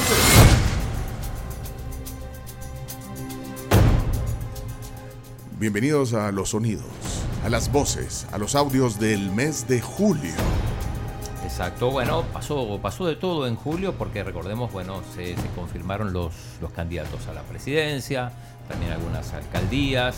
entonces. Bienvenidos a los sonidos, a las voces, a los audios del mes de julio. Exacto, bueno, pasó, pasó de todo en julio porque recordemos, bueno, se, se confirmaron los, los candidatos a la presidencia, también algunas alcaldías.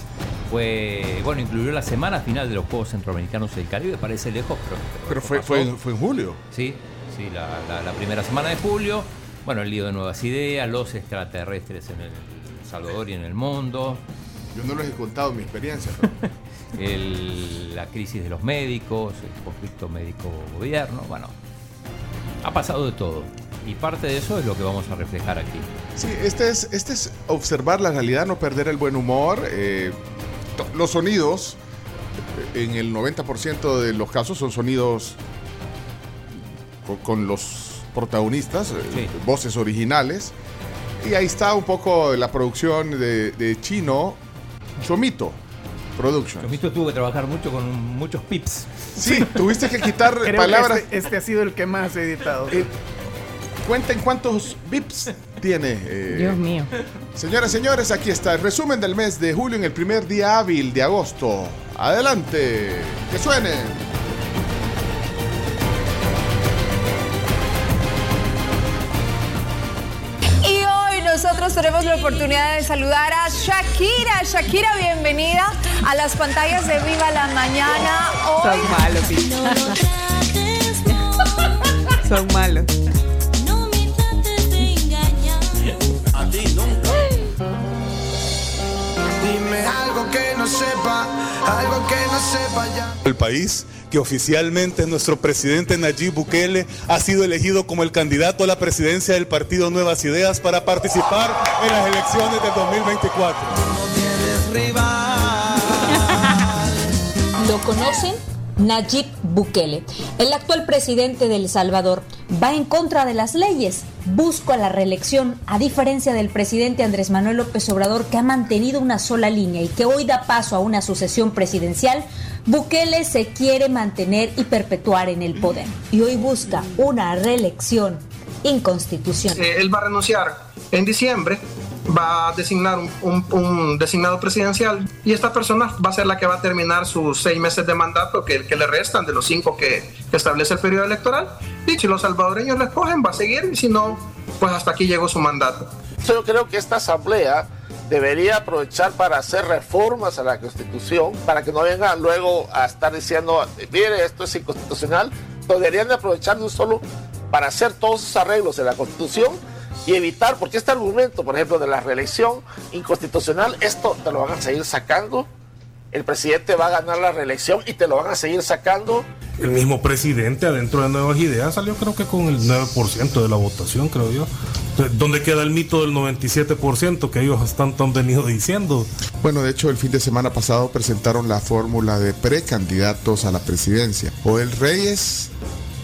Fue, bueno, incluyó la semana final de los Juegos Centroamericanos del Caribe, parece lejos, pero... Pero fue, fue, fue en julio. Sí, sí, la, la- la primera semana de julio. Bueno, el lío de nuevas ideas, los extraterrestres en El Salvador y en el mundo, Yo no les he contado mi experiencia. el- la crisis de los médicos, el conflicto médico-gobierno, bueno, ha pasado de todo. Y parte de eso es lo que vamos a reflejar aquí. Sí, este es, este es observar la realidad, no perder el buen humor. eh, los sonidos, en el 90% de los casos, son sonidos con, con los protagonistas, eh, Sí. voces originales. Y ahí está un poco la producción de, de Chino, Chomito Productions. Chomito tuvo que trabajar mucho con muchos pips. Sí, tuviste que quitar Creo palabras. que este, este ha sido el que más he editado. Eh, cuenten cuántos bips tiene. eh, Dios mío. Señoras y señores, aquí está el resumen del mes de julio en el primer día hábil de agosto. Adelante, que suene. Nosotros tenemos la oportunidad de saludar a Shakira. Shakira, bienvenida a las pantallas de Viva la Mañana. Hoy Son malos. Son malos. Dime algo que no sepa, algo que no sepa ya. El país que oficialmente nuestro presidente Nayib Bukele ha sido elegido como el candidato a la presidencia del partido Nuevas Ideas para participar en las elecciones del 2024. ¿Lo conocen? Nayib Bukele, el actual presidente de El Salvador, va en contra de las leyes, busca la reelección, a diferencia del presidente Andrés Manuel López Obrador, que ha mantenido una sola línea y que hoy da paso a una sucesión presidencial. Bukele se quiere mantener y perpetuar en el poder y hoy busca una reelección inconstitucional. Eh, él va a renunciar en diciembre, va a designar un, un- un designado presidencial y esta persona va a ser la que va a terminar sus seis meses de mandato que, que le restan de los cinco que, que establece el periodo electoral. Y si los salvadoreños le escogen, va a seguir y si no, pues hasta aquí llegó su mandato. Yo creo que esta asamblea debería aprovechar para hacer reformas a la constitución, para que no vengan luego a estar diciendo, mire, esto es inconstitucional, deberían de aprovechar solo para hacer todos esos arreglos en la constitución y evitar, porque este argumento, por ejemplo, de la reelección inconstitucional, esto te lo van a seguir sacando, el presidente va a ganar la reelección y te lo van a seguir sacando El mismo presidente adentro de Nuevas Ideas salió creo que con el 9% de la votación, creo yo. ¿Dónde queda el mito del 97% que ellos tanto han venido diciendo? Bueno, de hecho, el fin de semana pasado presentaron la fórmula de precandidatos a la presidencia. Joel Reyes,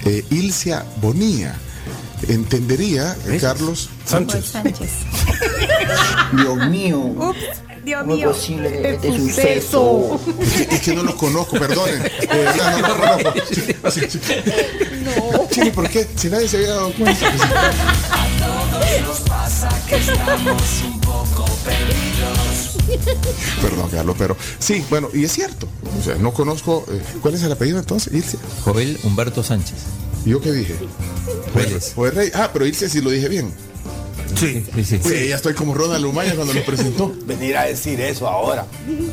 eh, Ilcia Bonilla. Entendería, eh, Carlos. Sánchez. Sánchez. Dios mío. Ups, Dios ¿Cómo es mío. posible que este suceso? Es que, es que no los conozco, perdonen. De verdad, no los conozco. Sí, sí, sí. Chini, ¿por qué? Si nadie se había dado cuenta. Perdón, Carlos, pero sí, bueno, y es cierto. O sea, no conozco. eh, ¿Cuál es el apellido entonces? Ilse. Joel Humberto Sánchez. ¿Y yo qué dije? Vélez. Joel Rey. Ah, pero Ilse sí lo dije bien. Sí. Sí, sí. Sí, ya estoy como Ronald Lumaya cuando lo presentó. Venir a decir eso ahora.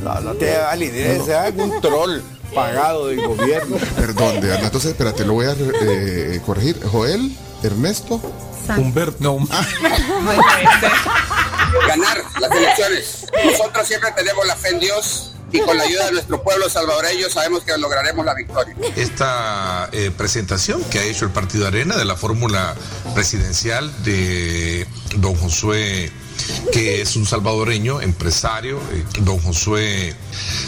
No, no te ese es algún troll pagado del gobierno. Perdón, de verdad. Entonces, espérate, lo voy a eh, corregir. Joel, Ernesto. Humberto. No, ganar las elecciones. Nosotros siempre tenemos la fe en Dios y con la ayuda de nuestro pueblo salvadoreño sabemos que lograremos la victoria. esta eh, presentación que ha hecho el Partido Arena de la fórmula presidencial de don Josué, que es un salvadoreño, empresario, eh, don Josué,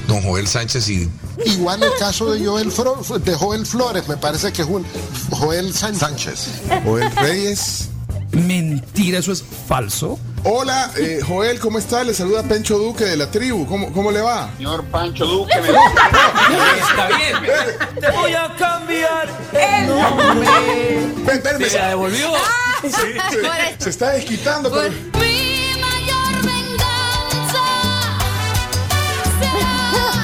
don Joel Sánchez y Igual el caso de Joel, Fro- de Joel Flores, me parece que es un Joel Sánchez. Joel Reyes. Mentira, eso es falso. Hola, eh, Joel, ¿cómo está? Le saluda Pencho Duque de la tribu. ¿Cómo, cómo le va? Señor Pancho Duque, me está bien. Te voy a cambiar el Ven, ven, me- ¿Se la devolvió? se, se está desquitando. pero-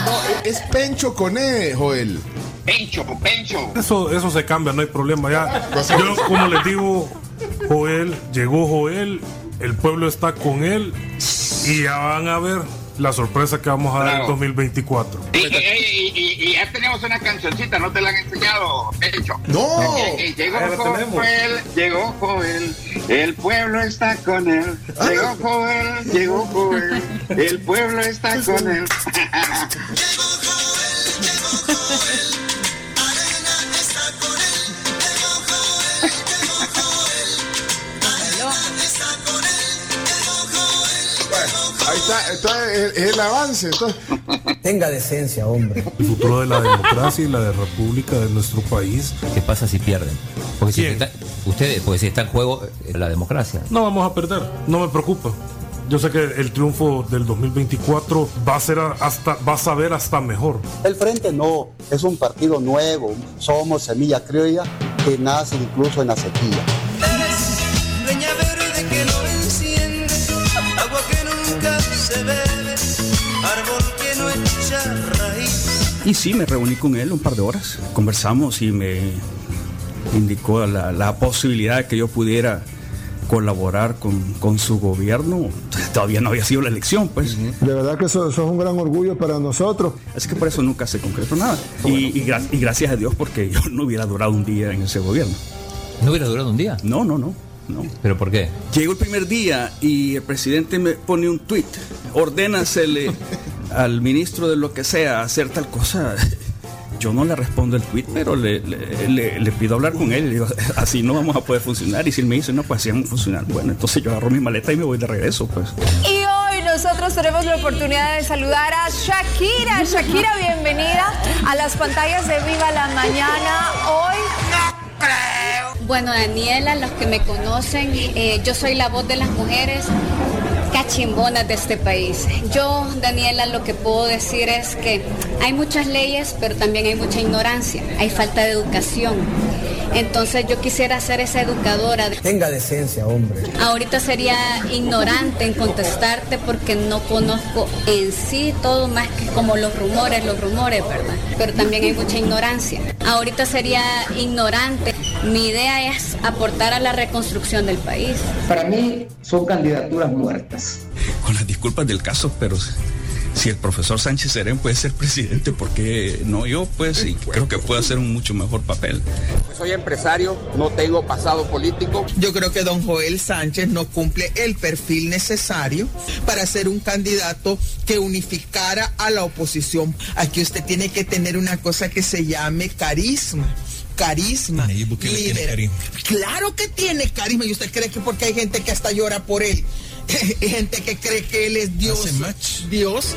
No, es Pencho con E, Joel. Pencho, Pencho. Eso, eso se cambia, no hay problema. Ya, yo, como les digo, Joel, llegó Joel, el pueblo está con él y ya van a ver la sorpresa que vamos a dar en Bravo. 2024. Y, y- y- y- y ya tenemos una cancioncita, no te la han enseñado, Pencho. No. Eh, eh, llegó la tenemos. Joel, llegó Joel, el pueblo está con él. Llegó Joel, llegó Joel, el pueblo está con él. Ahí está, es, es el avance. Tenga decencia, hombre. El futuro de la democracia y la de república de nuestro país. ¿Qué pasa si pierden? Porque si ¿Quién? está, ustedes, porque si está en juego eh, la democracia. No vamos a perder, no me preocupa. Yo sé que el triunfo del 2024 va a ser hasta, va a saber hasta mejor. El Frente no, es un partido nuevo. Somos semilla criolla que nace incluso en la sequía. Y sí, me reuní con él un par de horas. Conversamos y me indicó la, la posibilidad de que yo pudiera colaborar con, con su gobierno. Todavía no había sido la elección, pues. De verdad que eso, eso es un gran orgullo para nosotros. Así que por eso nunca se concretó nada. Y, y gra- y gracias a Dios porque yo no hubiera durado un día en ese gobierno. ¿No hubiera durado un día? No, no, no. no. ¿Pero por qué? Llegó el primer día y el presidente me pone un tuit. Ordénasele al ministro de lo que sea hacer tal cosa. Yo no le respondo el tuit, pero le, le- le- le pido hablar con él. Le digo, así no vamos a poder funcionar. Y si él me dice, no, pues así vamos a funcionar. Bueno, entonces yo agarro mi maleta y me voy de regreso, pues. Y hoy nosotros tenemos la oportunidad de saludar a Shakira. Shakira, bienvenida a las pantallas de Viva la Mañana. Hoy Bueno, Daniela, los que me conocen, eh, yo soy la voz de las mujeres cachimbonas de este país. Yo, Daniela, lo que puedo decir es que hay muchas leyes, pero también hay mucha ignorancia, hay falta de educación. Entonces yo quisiera ser esa educadora. Tenga decencia, hombre. Ahorita sería ignorante en contestarte porque no conozco en sí todo más que como los rumores, los rumores, ¿verdad? Pero también hay mucha ignorancia. Ahorita sería ignorante. Mi idea es aportar a la reconstrucción del país. Para mí son candidaturas muertas. Con las disculpas del caso, pero si el profesor Sánchez Serén puede ser presidente, ¿por qué no yo? Pues, y creo que puede hacer un mucho mejor papel. Pues soy empresario, no tengo pasado político. Yo creo que don Joel Sánchez no cumple el perfil necesario para ser un candidato que unificara a la oposición. Aquí usted tiene que tener una cosa que se llame carisma. Carisma. líder. Claro que tiene carisma. ¿Y usted cree que porque hay gente que hasta llora por él? Hay gente que cree que él es Dios. Dios.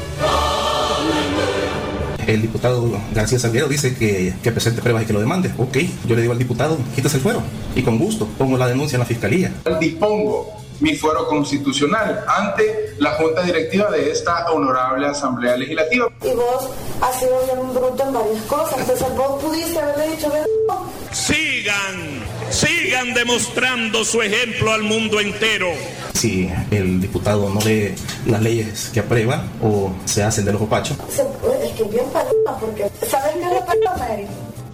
El diputado García Salguero dice que, que presente pruebas y que lo demande. Ok, yo le digo al diputado, quítese el fuero. Y con gusto pongo la denuncia en la fiscalía. dispongo mi fuero constitucional ante la junta directiva de esta honorable Asamblea Legislativa. Y vos has sido bien bruto en varias cosas. Entonces vos pudiste haberle dicho, "Ven, no". Sigan, sigan demostrando su ejemplo al mundo entero. Si el diputado no lee las leyes que aprueba o se hacen de los opachos, Se- es que bien paloma, porque ¿sabes qué es la paloma, Eri?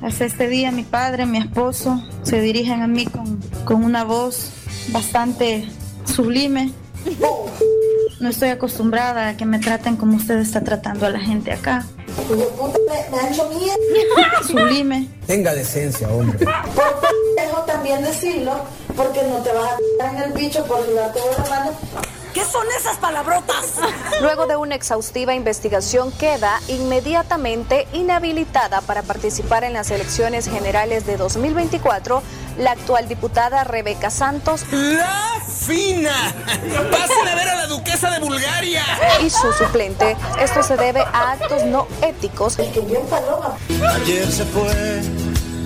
Hasta este día mi padre, mi esposo se dirigen a mí con, con una voz bastante sublime. No estoy acostumbrada a que me traten como usted está tratando a la gente acá. Sublime. Tenga decencia, hombre. Por también decirlo, porque no te vas a en el bicho por sudarte de la mano. ¿Qué son esas palabrotas? Luego de una exhaustiva investigación queda inmediatamente inhabilitada para participar en las elecciones generales de 2024 la actual diputada Rebeca Santos. ¡La fina! ¡Pasen a ver a la duquesa de Bulgaria! Y su suplente. Esto se debe a actos no éticos. Ayer se fue.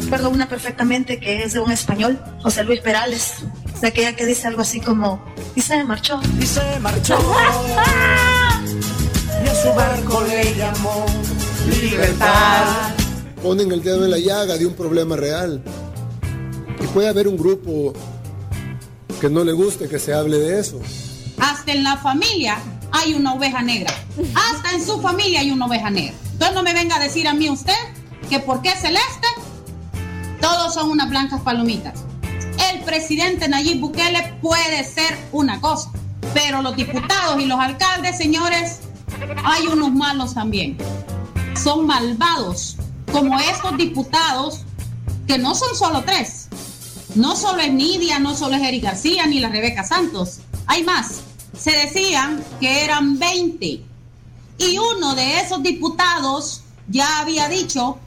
Recuerdo una perfectamente que es de un español, José Luis Perales. De aquella que dice algo así como, y se marchó. Y se marchó. Y a su barco le llamó libertad. Ponen el dedo en la llaga de un problema real. Y puede haber un grupo que no le guste que se hable de eso. Hasta en la familia hay una oveja negra. Hasta en su familia hay una oveja negra. Entonces no me venga a decir a mí usted que porque es celeste, todos son unas blancas palomitas. Presidente Nayib Bukele puede ser una cosa, pero los diputados y los alcaldes, señores, hay unos malos también. Son malvados, como estos diputados, que no son solo tres. No solo es Nidia, no solo es Eric García, ni la Rebeca Santos. Hay más. Se decían que eran 20. Y uno de esos diputados ya había dicho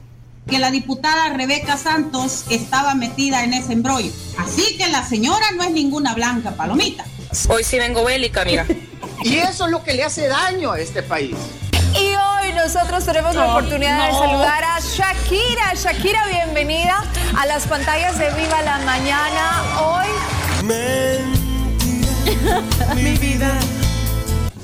que la diputada Rebeca Santos estaba metida en ese embrollo. Así que la señora no es ninguna blanca palomita. Hoy sí vengo bélica, amiga. Y eso es lo que le hace daño a este país. Y hoy nosotros tenemos la oportunidad de saludar a Shakira. Shakira, bienvenida a las pantallas de Viva la Mañana. Hoy. Mi vida.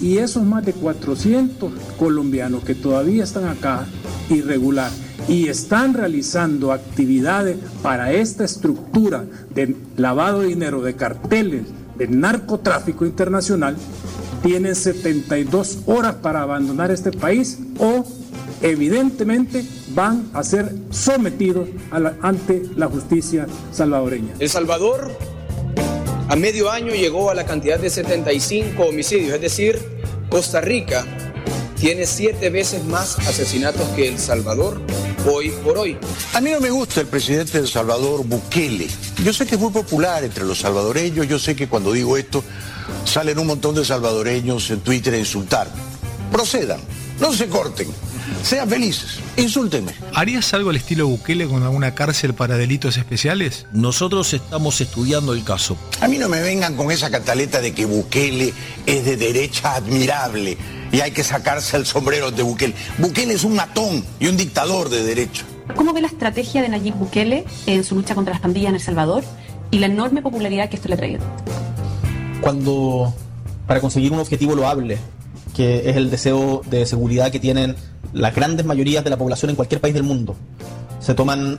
Y esos más de 400 colombianos que todavía están acá irregular y están realizando actividades para esta estructura de lavado de dinero, de carteles, de narcotráfico internacional, tienen 72 horas para abandonar este país o evidentemente van a ser sometidos ante la justicia salvadoreña. El Salvador a medio año llegó a la cantidad de 75 homicidios, es decir, Costa Rica tiene siete veces más asesinatos que El Salvador hoy por hoy. A mí no me gusta el presidente de El Salvador, Bukele. Yo sé que es muy popular entre los salvadoreños, yo sé que cuando digo esto salen un montón de salvadoreños en Twitter a insultar. Procedan, no se corten, sean felices, insúltenme. ¿Harías algo al estilo Bukele con alguna cárcel para delitos especiales? Nosotros estamos estudiando el caso. A mí no me vengan con esa cantaleta de que Bukele es de derecha admirable y hay que sacarse el sombrero de Bukele. Bukele es un matón y un dictador de derecha. ¿Cómo ve la estrategia de Nayib Bukele en su lucha contra las pandillas en El Salvador y la enorme popularidad que esto le ha traído? Cuando para conseguir un objetivo loable, que es el deseo de seguridad que tienen las grandes mayorías de la población en cualquier país del mundo, se toman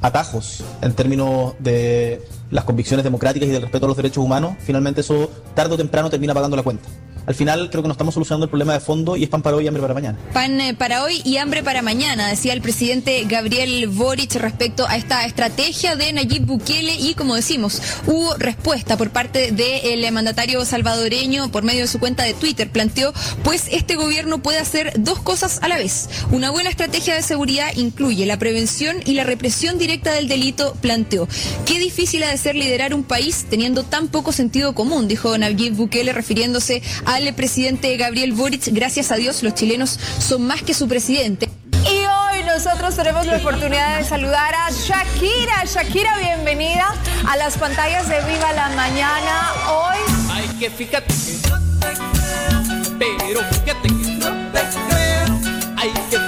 atajos en términos de las convicciones democráticas y del respeto a los derechos humanos, finalmente eso tarde o temprano termina pagando la cuenta. Al final creo que no estamos solucionando el problema de fondo y es pan para hoy y hambre para mañana. Pan eh, para hoy y hambre para mañana, decía el presidente Gabriel Boric respecto a esta estrategia de Nayib Bukele y como decimos, hubo respuesta por parte del mandatario salvadoreño por medio de su cuenta de Twitter. Planteó, pues este gobierno puede hacer dos cosas a la vez. Una buena estrategia de seguridad incluye la prevención y la represión directa del delito, planteó. Qué difícil ha de ser liderar un país teniendo tan poco sentido común, dijo Nayib Bukele refiriéndose al presidente Gabriel Boric. Gracias a Dios, los chilenos son más que su presidente. Y hoy nosotros tenemos la oportunidad de saludar a Shakira. Shakira, bienvenida a las pantallas de Viva la Mañana. Hoy. Ay, que fíjate pero fíjate que no te creo. Ay, que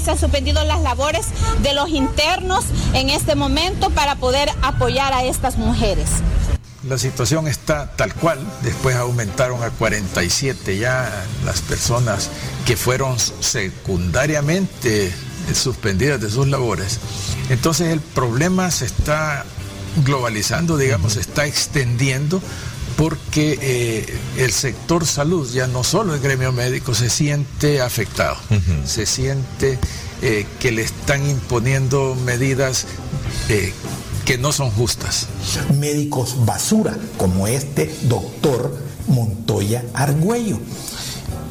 se han suspendido las labores de los internos en este momento para poder apoyar a estas mujeres. La situación está tal cual, después aumentaron a 47 ya las personas que fueron secundariamente suspendidas de sus labores. Entonces el problema se está globalizando, digamos, se está extendiendo porque eh, el sector salud, ya no solo el gremio médico, se siente afectado, se siente eh, que le están imponiendo medidas eh, que no son justas. médicos basura, como este doctor Montoya Argüello,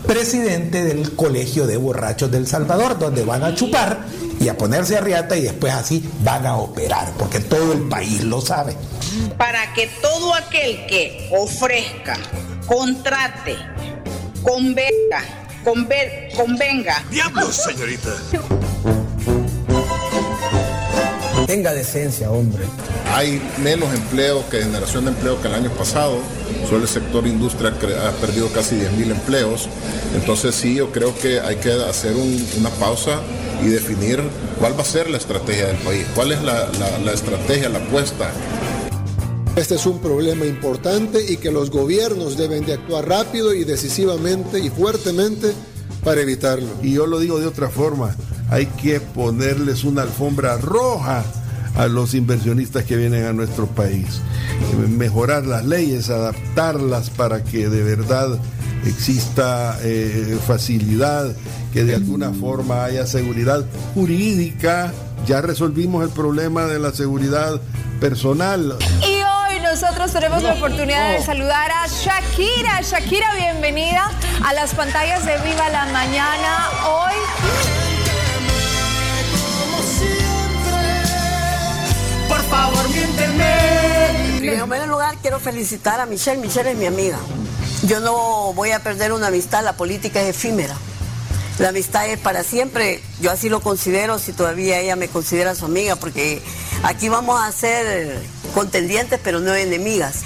presidente del Colegio de Borrachos del Salvador, donde van a chupar y a ponerse a riata y después así van a operar, porque todo el país lo sabe. Para que todo aquel que ofrezca, contrate, convenga, conver- convenga. ¡Diablos, señorita! Tenga decencia, hombre. Hay menos empleo que generación de empleo que el año pasado. Solo el sector industria ha perdido casi 10.000 empleos. Entonces sí, yo creo que hay que hacer un- una pausa y definir cuál va a ser la estrategia del país, cuál es la, la- la estrategia, la apuesta. Este es un problema importante y que los gobiernos deben de actuar rápido y decisivamente y fuertemente para evitarlo. Y yo lo digo de otra forma, hay que ponerles una alfombra roja a los inversionistas que vienen a nuestro país. Mejorar las leyes, adaptarlas para que de verdad exista eh, facilidad, que de alguna forma haya seguridad jurídica. Ya resolvimos el problema de la seguridad personal. Y hoy nosotros tenemos la oportunidad de saludar a Shakira. Shakira, bienvenida a las pantallas de Viva la Mañana. Hoy favor, miénteme. En primer lugar, quiero felicitar a Michelle. Michelle es mi amiga. Yo no voy a perder una amistad, la política es efímera. La amistad es para siempre, yo así lo considero, si todavía ella me considera su amiga, porque aquí vamos a ser contendientes, pero no enemigas.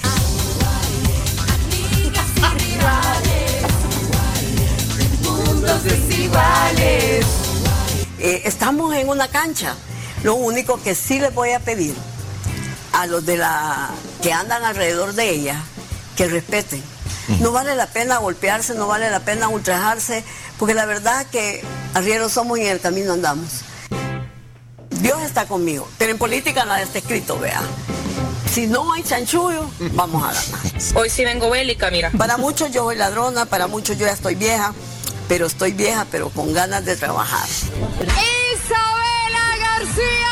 Eh, estamos en una cancha. Lo único que sí les voy a pedir a los de la que andan alrededor de ella que respeten. No vale la pena golpearse, no vale la pena ultrajarse, porque la verdad que arrieros somos y en el camino andamos. Dios está conmigo, pero en política nada está escrito, vea. Si no hay chanchullo, vamos a ganar. Hoy sí vengo bélica, mira. Para muchos yo soy ladrona, para muchos yo ya estoy vieja, pero estoy vieja, pero con ganas de trabajar. Isabela García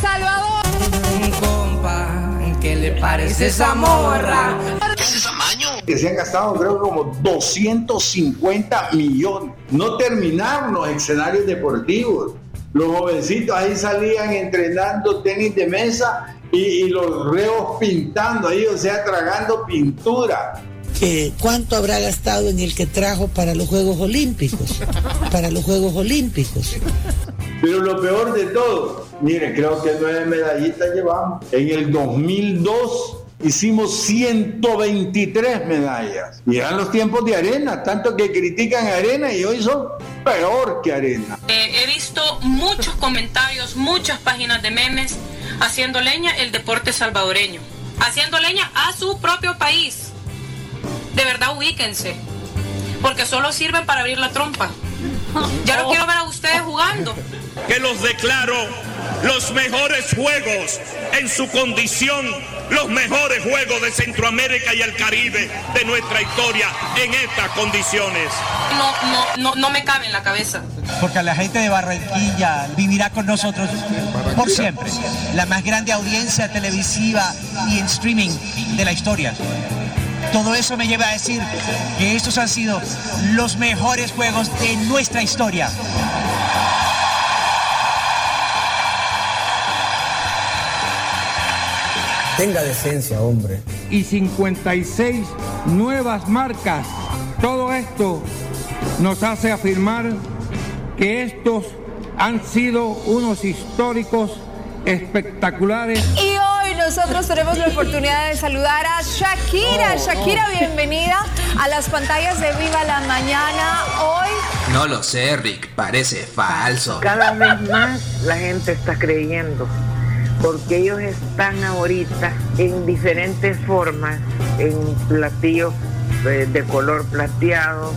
Salvador. Compa, ¿qué le parece esa morra? que se han gastado creo como 250 millones. No terminaron los escenarios deportivos. Los jovencitos ahí salían entrenando tenis de mesa y, y los reos pintando ahí, o sea, tragando pintura. que cuánto habrá gastado en el que trajo para los Juegos Olímpicos, para los Juegos Olímpicos. Pero lo peor de todo, mire, creo que nueve medallitas llevamos. En el 2002 hicimos 123 medallas. Y eran los tiempos de arena, tanto que critican a arena y hoy son peor que arena. Eh, he visto muchos comentarios, muchas páginas de memes haciendo leña el deporte salvadoreño. Haciendo leña a su propio país. De verdad, ubíquense. Porque solo sirven para abrir la trompa. Ya no quiero ver que los declaro los mejores juegos en su condición, los mejores juegos de Centroamérica y el Caribe de nuestra historia en estas condiciones. No, no, no, no me cabe en la cabeza. Porque la gente de Barranquilla vivirá con nosotros por siempre. La más grande audiencia televisiva y en streaming de la historia. Todo eso me lleva a decir que estos han sido los mejores juegos de nuestra historia. Tenga decencia, hombre. y 56 nuevas marcas. Todo esto nos hace afirmar que estos han sido unos históricos espectaculares. Y hoy nosotros tenemos la oportunidad de saludar a Shakira. Shakira, bienvenida a las pantallas de Viva la Mañana. Hoy No lo sé, Rick, parece falso. Cada vez más la gente está creyendo, porque ellos están ahorita en diferentes formas, en platillos eh, de color plateado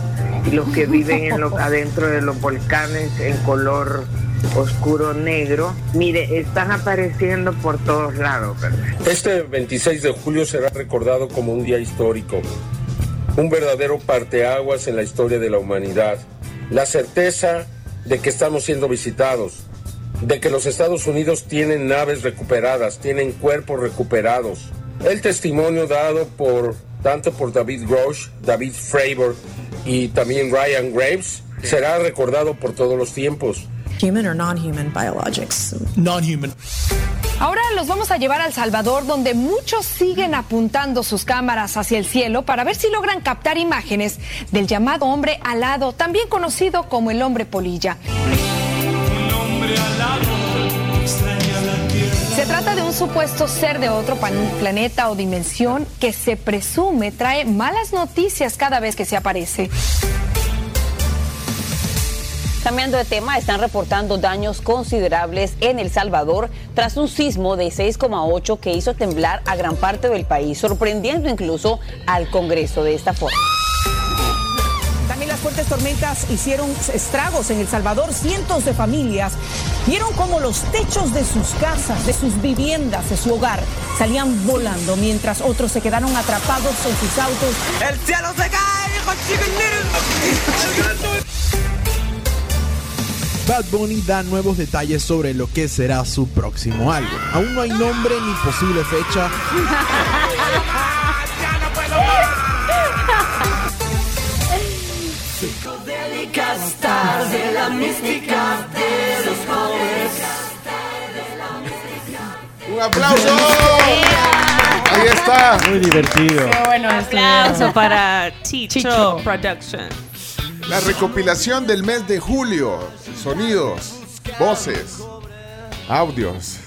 y los que viven en adentro de los volcanes en color oscuro negro. Mire, están apareciendo por todos lados, ¿verdad? Este 26 de julio será recordado como un día histórico, un verdadero parteaguas en la historia de la humanidad. La certeza de que estamos siendo visitados, de que los Estados Unidos tienen naves recuperadas, tienen cuerpos recuperados. El testimonio dado por tanto por David Grosh, David Fravor y también Ryan Graves será recordado por todos los tiempos. Human or non-human biologics? Non-human. Ahora los vamos a llevar a El Salvador, donde muchos siguen apuntando sus cámaras hacia el cielo para ver si logran captar imágenes del llamado hombre alado, también conocido como el hombre polilla. Se trata de un supuesto ser de otro planeta o dimensión que se presume trae malas noticias cada vez que se aparece. Cambiando de tema, están reportando daños considerables en El Salvador tras un sismo de 6,8 que hizo temblar a gran parte del país, sorprendiendo incluso al Congreso de esta forma. Fuertes tormentas hicieron estragos en El Salvador. Cientos de familias vieron como los techos de sus casas, de sus viviendas, de su hogar salían volando, mientras otros se quedaron atrapados en sus autos. ¡El cielo se cae, hijo! Bad Bunny da nuevos detalles sobre lo que será su próximo álbum. Aún no hay nombre ni posible fecha. de la mística de los jóvenes. ¡Un aplauso! Ahí está. Muy divertido. Qué bueno Aplauso para Chicho, Production. La recopilación del mes de julio. Sonidos, voces, audios.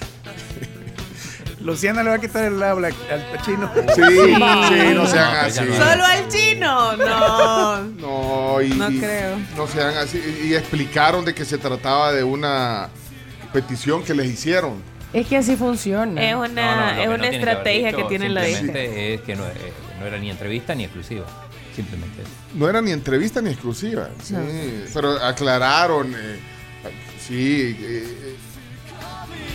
Luciana le va a quitar el habla al Pachino. Sí, sí, no sean así. Solo al chino. No. No, y, No y creo. no sean así. Y explicaron de que se trataba de una petición que les hicieron. Es que así funciona. Es una, No, no, lo es que una que estrategia que, dicho tiene la Simplemente es que no, eh, no era ni entrevista ni exclusiva. Simplemente eso. No era ni entrevista ni exclusiva. Sí, No. pero aclararon. eh, sí, eh,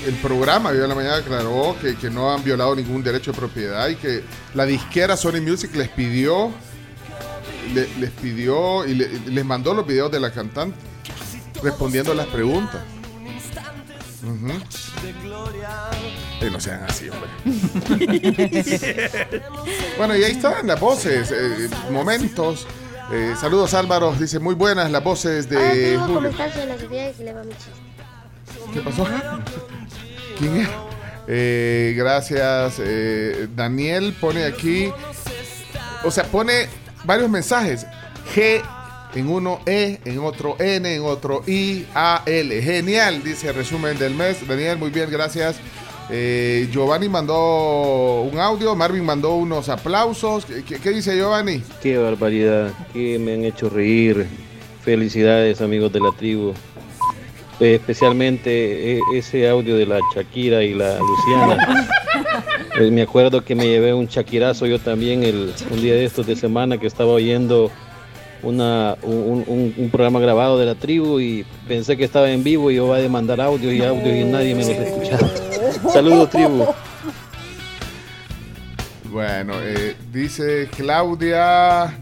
el programa Viva la Mañana aclaró que, que no han violado ningún derecho de propiedad y que la disquera Sony Music les pidió, le- les pidió y le- les mandó los videos de la cantante respondiendo a las preguntas. Ujú. Eh, no sean así, hombre. bueno, y ahí están las voces, eh, momentos. Eh, saludos Álvaro, dice muy buenas las voces de tengo Julio. la y le va mi chiste. ¿Qué pasó? Eh, gracias. eh, Daniel pone aquí, o sea, pone varios mensajes. G en uno E, en otro N, en otro I, A, L. Genial, dice resumen del mes. Daniel, muy bien, gracias. Eh, Giovanni mandó un audio, Marvin mandó unos aplausos. ¿Qué, qué- qué dice Giovanni? Qué barbaridad, que me han hecho reír. Felicidades amigos de la tribu. Eh, especialmente eh, ese audio de la Shakira y la Luciana. Eh, me acuerdo que me llevé un Shakirazo yo también el, un día de estos de semana que estaba oyendo una, un, un- un programa grabado de la tribu y pensé que estaba en vivo y yo iba a demandar audios y audios y nadie me los escuchaba. Saludos tribu. Bueno, eh, dice Claudia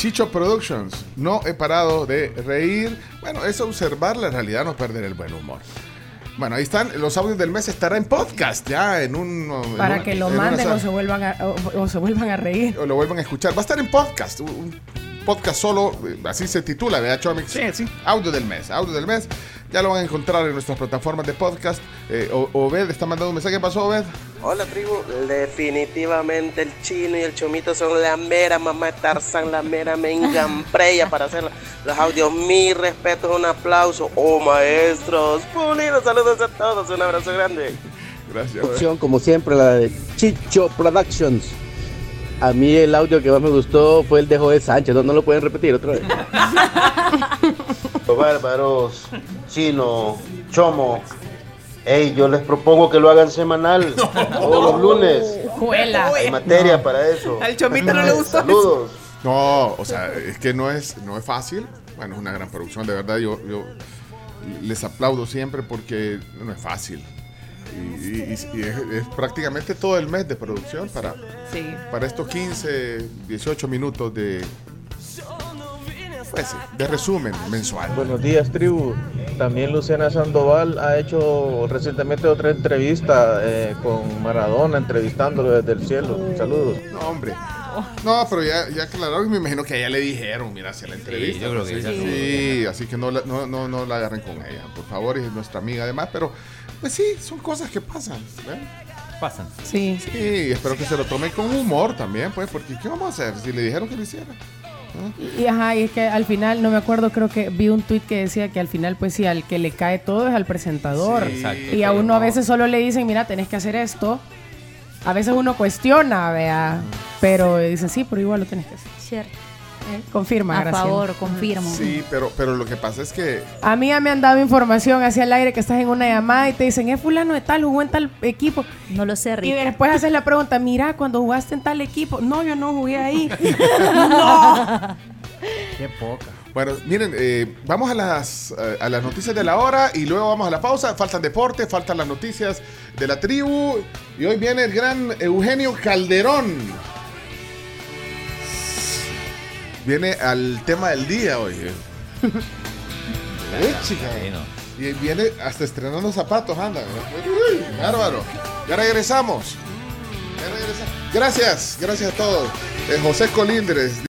Chicho Productions. No he parado de reír. Bueno, es observar la realidad, no perder el buen humor. Bueno, ahí están. Los audios del mes estará en podcast ya en un. en Para una- que lo en una manden o se, vuelvan a, o, o se vuelvan a reír. o lo vuelvan a escuchar. Va a estar en podcast. Un un podcast solo, eh, así se titula, ¿verdad, Chomix? Sí, sí. Audio del mes. Audio del mes. Ya lo van a encontrar en nuestras plataformas de podcast. Eh, O- Obed está mandando un mensaje. ¿Qué pasó, Obed? Hola tribu, definitivamente el chino y el chomito son la mera mamá de Tarzán, la mera mengampreya para hacer los audios. Mi respeto, un aplauso. Oh maestros, pulidos, saludos a todos, un abrazo grande. Gracias. Opción, como siempre, la de Chicho Productions. A mí el audio que más me gustó fue el de Joel Sánchez. ¿No, no lo pueden repetir otra vez? Bárbaros, Chino, Chomo. Ey, yo les propongo que lo hagan semanal, todos los lunes. Juela. Hay materia para eso. Al chomito no le gustó Saludos. No, o sea, es que no es, no es fácil. Bueno, es una gran producción, de verdad. Yo, yo les aplaudo siempre porque no es fácil. Y, y- y- y es, es prácticamente todo el mes de producción para, Sí. para estos 15, 18 minutos de, pues, sí, de resumen mensual. Buenos días, tribu. También Luciana Sandoval ha hecho recientemente otra entrevista eh, con Maradona, entrevistándolo desde el cielo. Saludos. No, hombre. No, pero ya, ya aclararon y me imagino que a ella le dijeron, mira, hacia la entrevista. yo creo que sí, ella sí, así que no la, no, no, no la agarren con ella, por favor, es nuestra amiga además, pero pues sí, son cosas que pasan. ¿ven? Pasan. Sí. Sí, espero que se lo tome con humor también, pues, porque ¿qué vamos a hacer si le dijeron que lo hiciera? Y ajá, y es que al final, no me acuerdo, creo que vi un tuit que decía que al final, pues sí, al que le cae todo es al presentador. Sí, exacto. y a uno a veces solo le dicen, mira, tenés que hacer esto. A veces uno cuestiona, vea, pero dicen, sí, pero igual lo tenés que hacer. Cierto. Confirma, A Graciela. favor, confirmo. Sí, pero, pero lo que pasa es que A mí ya me han dado información hacia el aire que estás en una llamada y te dicen, es fulano de tal, jugó en tal equipo. No lo sé, Y Rick. después haces la pregunta, mira, cuando jugaste en tal equipo. No, yo no jugué ahí. no. Qué poca. Bueno, miren, eh, vamos a las, eh, a las noticias de la hora y luego vamos a la pausa. Faltan deportes, faltan las noticias de la tribu. Y hoy viene el gran Eugenio Calderón. Viene al tema del día hoy. eh. Eh, chica. Y viene hasta estrenando zapatos, anda. Uy, bárbaro. Ya regresamos. Ya regresamos. Gracias, gracias a todos. Eh, José Colindres.